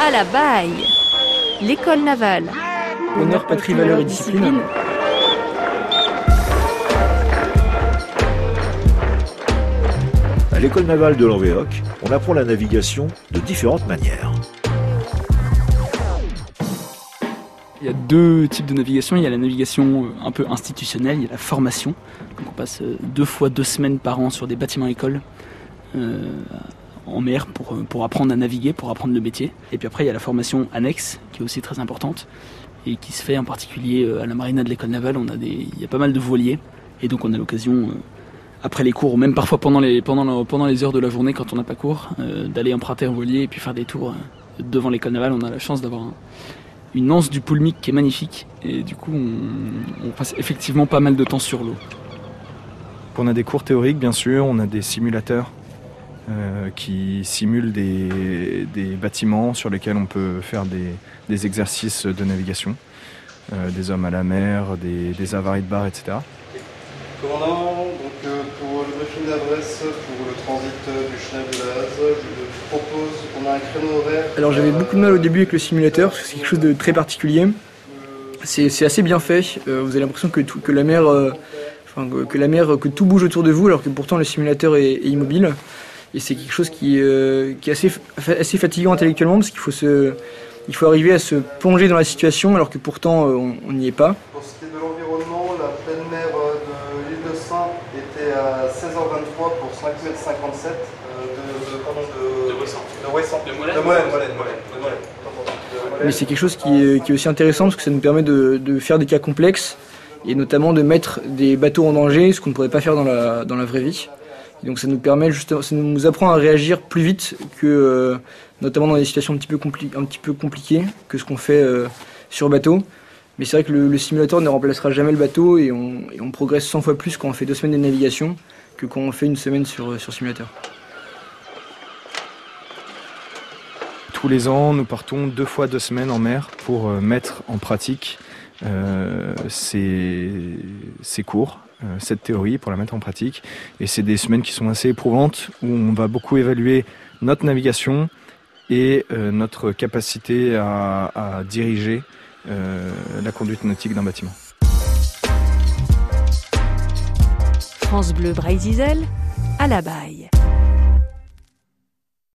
À la baille L'école navale. Honneur, patrie, valeur et discipline. À l'école navale de Languedoc, on apprend la navigation de différentes manières. Il y a deux types de navigation. Il y a la navigation euh, un peu institutionnelle, il y a la formation. Donc on passe euh, deux fois deux semaines par an sur des bâtiments écoles euh, en mer pour, euh, pour apprendre à naviguer, pour apprendre le métier. Et puis après, il y a la formation annexe qui est aussi très importante et qui se fait en particulier euh, à la marina de l'école navale. On a il y a pas mal de voiliers et donc on a l'occasion euh, après les cours, ou même parfois pendant les, heures de la journée quand on n'a pas cours, d'aller emprunter un voilier et puis faire des tours devant l'école navale. On a la chance d'avoir un- une anse du Poulmic qui est magnifique et du coup on passe effectivement pas mal de temps sur l'eau. On a des cours théoriques, bien sûr, on a des simulateurs euh, qui simulent des, des bâtiments sur lesquels on peut faire des, des exercices de navigation, euh, des hommes à la mer, des, des avaries de bar, etc. Commandant, donc euh, pour le briefing d'adresse pour le transit du Chenel de la Haze, je propose qu'on a un créneau horaire. Alors j'avais beaucoup de mal au début avec le simulateur, parce que c'est quelque chose de très particulier. C'est assez bien fait, euh, vous avez l'impression que, tout- que la mer, euh, enfin, que- que la mer, que tout bouge autour de vous, alors que pourtant le simulateur est, est immobile. Et c'est quelque chose qui, euh, qui est assez, fa- assez fatigant intellectuellement, parce qu'il faut, se, il faut arriver à se plonger dans la situation, alors que pourtant euh, on n'y est pas. Pour ce qui est de l'environnement, la pleine mer euh, de l'île de Saint était à 16h23 pour 5 m 57 euh, de, de, pardon, de, de Ouessant. De Ouessant. De Molène, Molène, Molène, Molène, de Molène. De Molène. Mais c'est quelque chose qui est, qui est aussi intéressant parce que ça nous permet de, de faire des cas complexes et notamment de mettre des bateaux en danger, ce qu'on ne pourrait pas faire dans la, dans la vraie vie. Donc ça nous permet justement, ça nous apprend à réagir plus vite que, euh, notamment dans des situations un petit peu, compliquées que ce qu'on fait euh, sur bateau. Mais c'est vrai que le, simulateur ne remplacera jamais le bateau et on, progresse 100 fois plus quand on fait deux semaines de navigation que quand on fait une semaine sur, sur simulateur. Tous les ans, nous partons deux fois deux semaines en mer pour euh, mettre en pratique euh, ces, cours, euh, cette théorie, pour la mettre en pratique. Et c'est des semaines qui sont assez éprouvantes, où on va beaucoup évaluer notre navigation et euh, notre capacité à, diriger euh, la conduite nautique d'un bâtiment. France Bleu Brésil, à la baille.